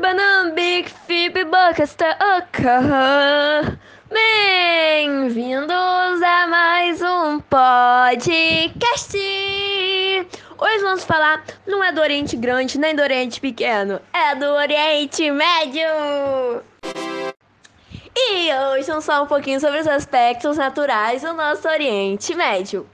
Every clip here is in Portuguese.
Banana Big Fib. Bem-vindos a mais um podcast. Hoje vamos falar não é do Oriente Grande nem do Oriente Pequeno, é do Oriente Médio. E hoje vamos falar um pouquinho sobre os aspectos naturais do nosso Oriente Médio.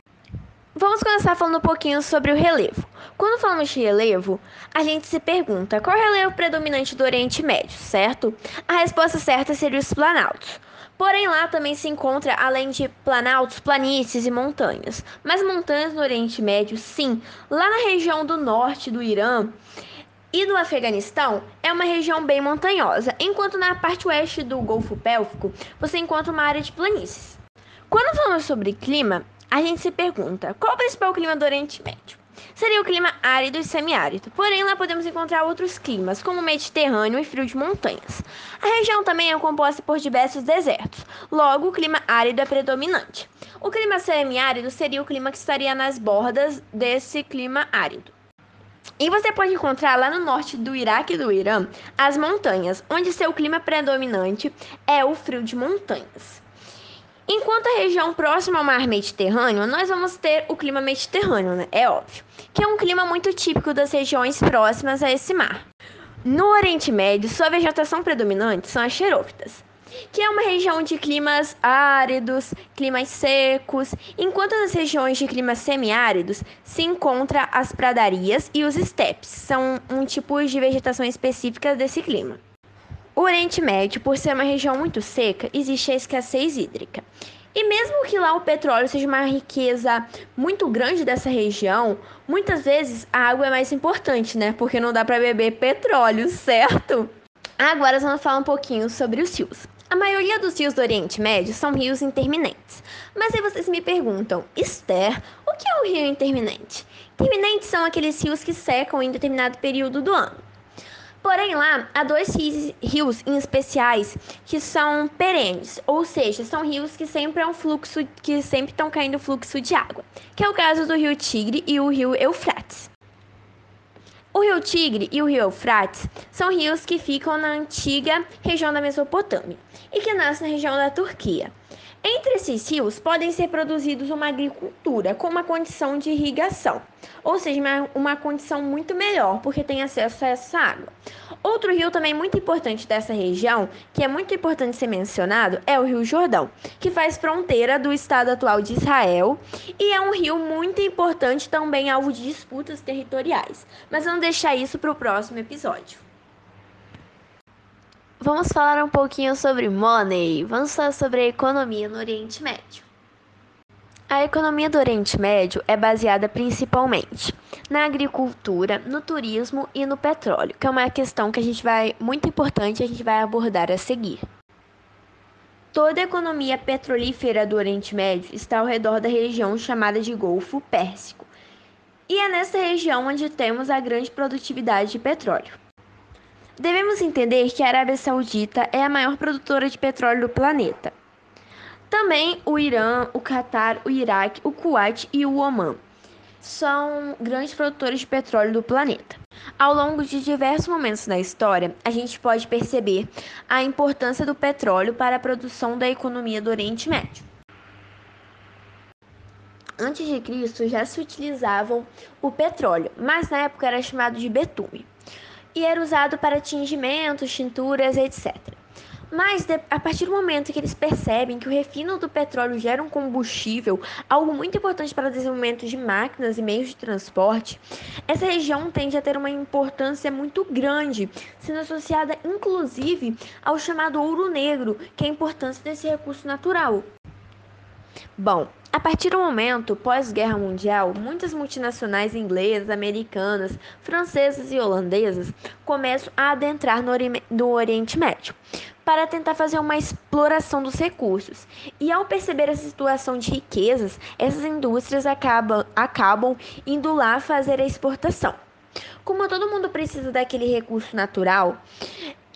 Vamos começar falando um pouquinho sobre o relevo. Quando falamos de relevo, a gente se pergunta qual é o relevo predominante do Oriente Médio, certo? A resposta certa seria os planaltos. Porém, lá também se encontra, além de planaltos, planícies e montanhas. Mas montanhas no Oriente Médio, sim, lá na região do norte do Irã e do Afeganistão, é uma região bem montanhosa, enquanto na parte oeste do Golfo Pélvico você encontra uma área de planícies. Quando falamos sobre clima, a gente se pergunta qual o principal clima do Oriente Médio? Seria o clima árido e semiárido, porém lá podemos encontrar outros climas, como o Mediterrâneo e frio de montanhas. A região também é composta por diversos desertos, logo o clima árido é predominante. O clima semiárido seria o clima que estaria nas bordas desse clima árido. E você pode encontrar lá no norte do Iraque e do Irã as montanhas, onde seu clima predominante é o frio de montanhas. Enquanto a região próxima ao mar Mediterrâneo, nós vamos ter o clima mediterrâneo, né? É óbvio, que é um clima muito típico das regiões próximas a esse mar. No Oriente Médio, sua vegetação predominante são as xerófitas, que é uma região de climas áridos, climas secos, enquanto nas regiões de climas semiáridos se encontra as pradarias e os estepes, são um tipo de vegetação específica desse clima. O Oriente Médio, por ser uma região muito seca, existe a escassez hídrica. E mesmo que lá o petróleo seja uma riqueza muito grande dessa região, muitas vezes a água é mais importante, né? Porque não dá para beber petróleo, certo? Agora vamos falar um pouquinho sobre os rios. A maioria dos rios do Oriente Médio são rios interminentes. Mas aí vocês me perguntam, Esther, o que é um rio interminente? Interminentes são aqueles rios que secam em determinado período do ano. Porém, lá há dois rios em especiais que são perenes, ou seja, são rios que sempre é um fluxo, que sempre estão caindo fluxo de água, que é o caso do rio Tigre e o rio Eufrates. O rio Tigre e o rio Eufrates são rios que ficam na antiga região da Mesopotâmia e que nascem na região da Turquia. Entre esses rios podem ser produzidos uma agricultura com uma condição de irrigação, ou seja, uma, uma condição muito melhor, porque tem acesso a essa água. Outro rio também muito importante dessa região, que é muito importante ser mencionado, é o Rio Jordão, que faz fronteira do estado atual de Israel e é um rio muito importante também alvo de disputas territoriais. Mas vamos deixar isso para o próximo episódio. Vamos falar um pouquinho sobre money. Vamos falar sobre a economia no Oriente Médio. A economia do Oriente Médio é baseada principalmente na agricultura, no turismo e no petróleo, que é uma questão que a gente vai muito importante, a gente vai abordar a seguir. Toda a economia petrolífera do Oriente Médio está ao redor da região chamada de Golfo Pérsico. E é nessa região onde temos a grande produtividade de petróleo. Devemos entender que a Arábia Saudita é a maior produtora de petróleo do planeta. Também o Irã, o Catar, o Iraque, o Kuwait e o Oman são grandes produtores de petróleo do planeta. Ao longo de diversos momentos da história, a gente pode perceber a importância do petróleo para a produção da economia do Oriente Médio. Antes de Cristo já se utilizavam o petróleo, mas na época era chamado de betume e era usado para tingimentos, tinturas, etc. Mas a partir do momento que eles percebem que o refino do petróleo gera um combustível, algo muito importante para o desenvolvimento de máquinas e meios de transporte, essa região tende a ter uma importância muito grande, sendo associada inclusive ao chamado ouro negro, que é a importância desse recurso natural. Bom, a partir do momento pós-guerra mundial, muitas multinacionais inglesas, americanas, francesas e holandesas começam a adentrar no, Ori no Oriente Médio para tentar fazer uma exploração dos recursos. E ao perceber essa situação de riquezas, essas indústrias acabam, acabam indo lá fazer a exportação. Como todo mundo precisa daquele recurso natural,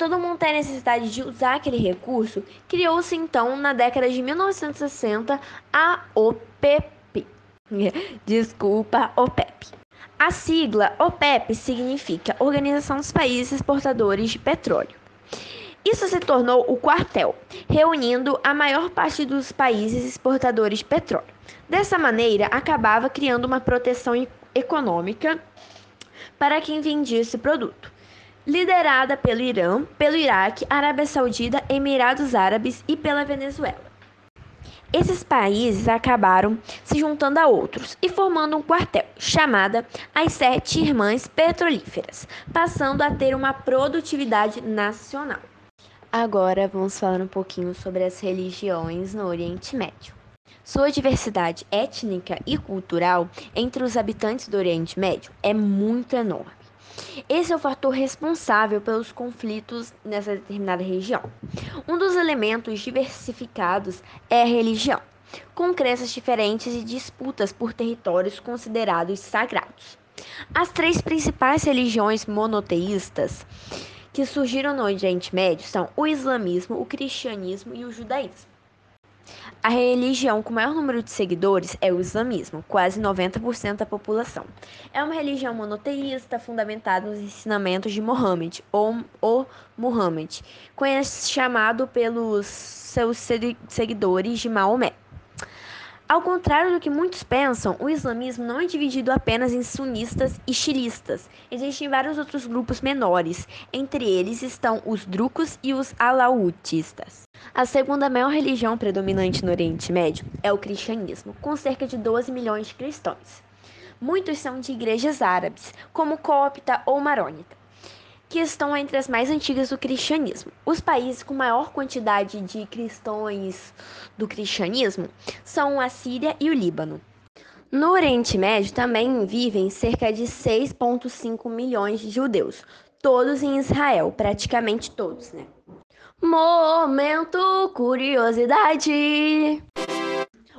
todo mundo tem necessidade de usar aquele recurso, criou-se então na década de 1960 a OPP. Desculpa, OPEP. A sigla OPEP significa Organização dos Países Exportadores de Petróleo. Isso se tornou o quartel, reunindo a maior parte dos países exportadores de petróleo. Dessa maneira, acabava criando uma proteção econômica para quem vendia esse produto, liderada pelo Irã, pelo Iraque, Arábia Saudita, Emirados Árabes e pela Venezuela. Esses países acabaram se juntando a outros e formando um quartel, chamada as Sete Irmãs Petrolíferas, passando a ter uma produtividade nacional. Agora vamos falar um pouquinho sobre as religiões no Oriente Médio. Sua diversidade étnica e cultural entre os habitantes do Oriente Médio é muito enorme. Esse é o fator responsável pelos conflitos nessa determinada região. Um dos elementos diversificados é a religião, com crenças diferentes e disputas por territórios considerados sagrados. As três principais religiões monoteístas que surgiram no Oriente Médio são o islamismo, o cristianismo e o judaísmo. A religião com maior número de seguidores é o islamismo, quase 90% da população. É uma religião monoteísta fundamentada nos ensinamentos de Mohammed, ou o Muhammad, chamado pelos seus seguidores de Maomé. Ao contrário do que muitos pensam, o islamismo não é dividido apenas em sunistas e chilistas. Existem vários outros grupos menores. Entre eles estão os drucos e os alautistas. A segunda maior religião predominante no Oriente Médio é o cristianismo, com cerca de 12 milhões de cristãos. Muitos são de igrejas árabes, como cópita ou marônita que estão entre as mais antigas do cristianismo. Os países com maior quantidade de cristãos do cristianismo são a Síria e o Líbano. No Oriente Médio também vivem cerca de 6,5 milhões de judeus, todos em Israel, praticamente todos, né? Momento curiosidade.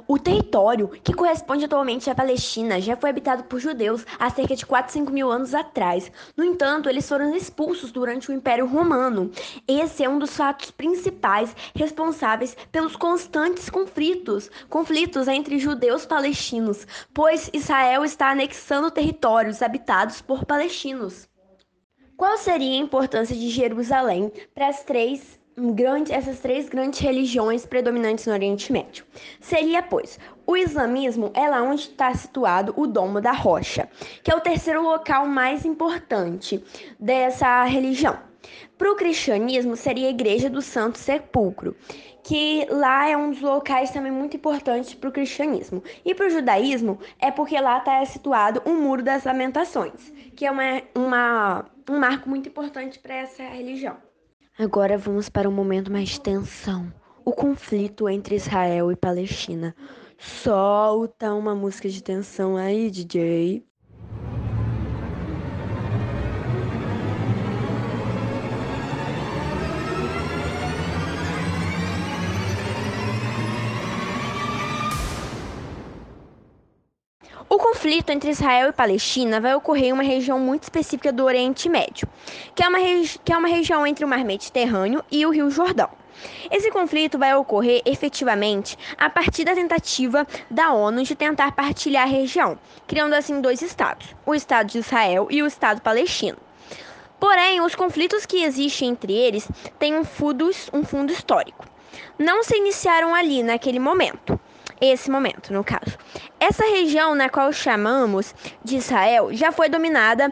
O território, que corresponde atualmente à Palestina, já foi habitado por judeus há cerca de 4, 5 mil anos atrás. No entanto, eles foram expulsos durante o Império Romano. Esse é um dos fatos principais responsáveis pelos constantes conflitos, conflitos entre judeus palestinos, pois Israel está anexando territórios habitados por palestinos. Qual seria a importância de Jerusalém para as três grande, essas três grandes religiões predominantes no Oriente Médio. Seria, pois, o islamismo é lá onde está situado o Domo da Rocha, que é o terceiro local mais importante dessa religião. Para o cristianismo, seria a Igreja do Santo Sepulcro, que lá é um dos locais também muito importantes para o cristianismo. E para o judaísmo, é porque lá está situado o Muro das Lamentações, que é uma, uma, um marco muito importante para essa religião. Agora vamos para um momento mais de tensão. O conflito entre Israel e Palestina. Solta uma música de tensão aí, DJ. Conflito entre Israel e Palestina vai ocorrer em uma região muito específica do Oriente Médio, que é uma, que é uma região entre o Mar Mediterrâneo e o Rio Jordão. Esse conflito vai ocorrer efetivamente a partir da tentativa da ONU de tentar partilhar a região, criando assim dois estados, o Estado de Israel e o Estado palestino. Porém, os conflitos que existem entre eles têm um fundo, um fundo histórico. Não se iniciaram ali naquele momento esse momento, no caso. Essa região na qual chamamos de Israel já foi dominada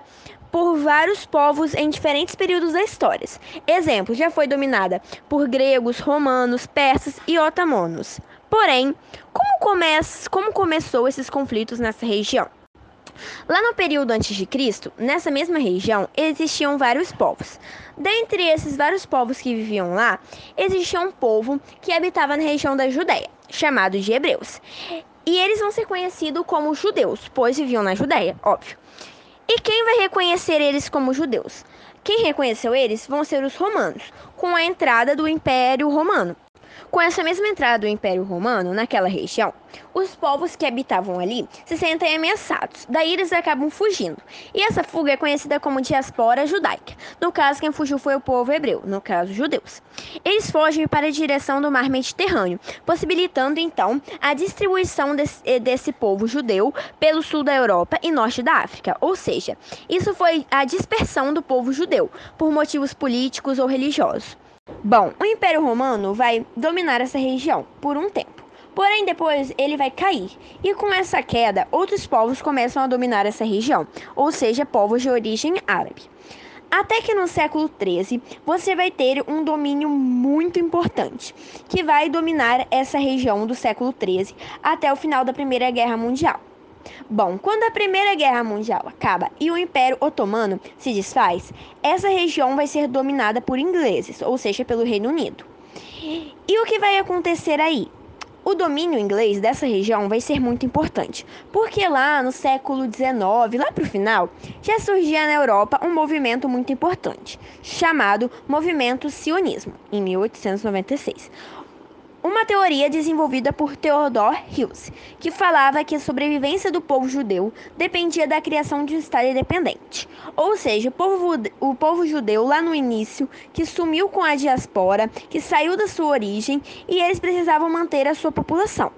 por vários povos em diferentes períodos da história. Exemplo, já foi dominada por gregos, romanos, persas e otomanos. Porém, como, come como começou esses conflitos nessa região? Lá no período antes de Cristo, nessa mesma região, existiam vários povos. Dentre esses vários povos que viviam lá, existia um povo que habitava na região da Judéia chamado de hebreus. E eles vão ser conhecidos como judeus, pois viviam na Judéia, óbvio. E quem vai reconhecer eles como judeus? Quem reconheceu eles vão ser os romanos, com a entrada do Império Romano. Com essa mesma entrada do Império Romano naquela região, os povos que habitavam ali se sentem ameaçados, daí eles acabam fugindo. E essa fuga é conhecida como diaspora judaica. No caso, quem fugiu foi o povo hebreu, no caso, judeus. Eles fogem para a direção do mar Mediterrâneo, possibilitando então a distribuição desse, eh, desse povo judeu pelo sul da Europa e norte da África. Ou seja, isso foi a dispersão do povo judeu por motivos políticos ou religiosos. Bom, o Império Romano vai dominar essa região por um tempo. Porém, depois ele vai cair, e com essa queda, outros povos começam a dominar essa região, ou seja, povos de origem árabe. Até que no século XIII você vai ter um domínio muito importante, que vai dominar essa região do século XIII até o final da Primeira Guerra Mundial. Bom, quando a Primeira Guerra Mundial acaba e o Império Otomano se desfaz, essa região vai ser dominada por ingleses, ou seja, pelo Reino Unido. E o que vai acontecer aí? O domínio inglês dessa região vai ser muito importante, porque lá no século XIX, lá para o final, já surgia na Europa um movimento muito importante, chamado Movimento Sionismo, em 1896 uma teoria desenvolvida por Theodor Hills, que falava que a sobrevivência do povo judeu dependia da criação de um Estado independente. Ou seja, o povo, o povo judeu lá no início, que sumiu com a diaspora, que saiu da sua origem e eles precisavam manter a sua população.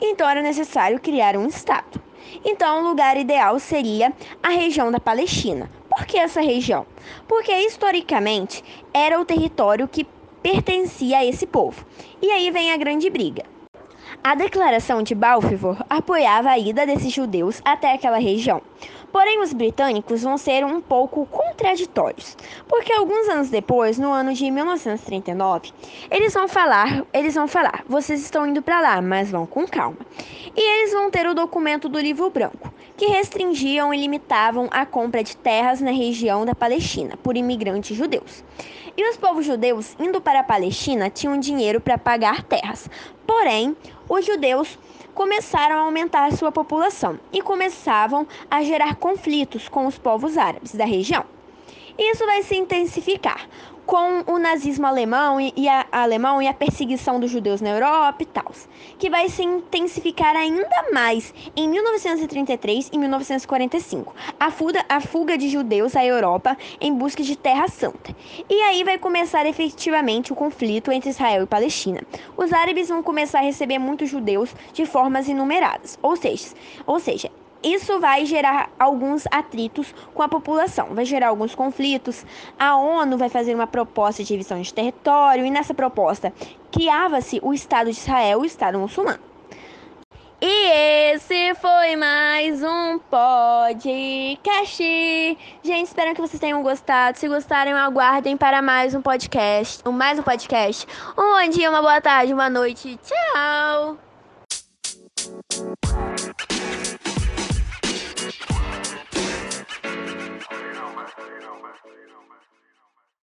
Então era necessário criar um Estado. Então o lugar ideal seria a região da Palestina. Por que essa região? Porque historicamente era o território que pertencia a esse povo. E aí vem a grande briga. A declaração de Balfour apoiava a ida desses judeus até aquela região. Porém, os britânicos vão ser um pouco contraditórios, porque alguns anos depois, no ano de 1939, eles vão falar, eles vão falar, vocês estão indo para lá, mas vão com calma. E eles vão ter o documento do Livro Branco, que restringiam e limitavam a compra de terras na região da Palestina por imigrantes judeus. E os povos judeus indo para a Palestina tinham dinheiro para pagar terras. Porém, os judeus começaram a aumentar sua população e começavam a gerar conflitos com os povos árabes da região. Isso vai se intensificar com o nazismo alemão e, a, alemão e a perseguição dos judeus na Europa e tal, que vai se intensificar ainda mais em 1933 e 1945, a fuga, a fuga de judeus à Europa em busca de Terra Santa. E aí vai começar efetivamente o conflito entre Israel e Palestina. Os árabes vão começar a receber muitos judeus de formas inumeradas, ou seja, ou seja isso vai gerar alguns atritos com a população, vai gerar alguns conflitos. A ONU vai fazer uma proposta de divisão de território e nessa proposta criava-se o Estado de Israel o Estado muçulmano. E esse foi mais um podcast. Gente, espero que vocês tenham gostado. Se gostarem, aguardem para mais um podcast. Mais um podcast. Um bom dia, uma boa tarde, uma noite. Tchau!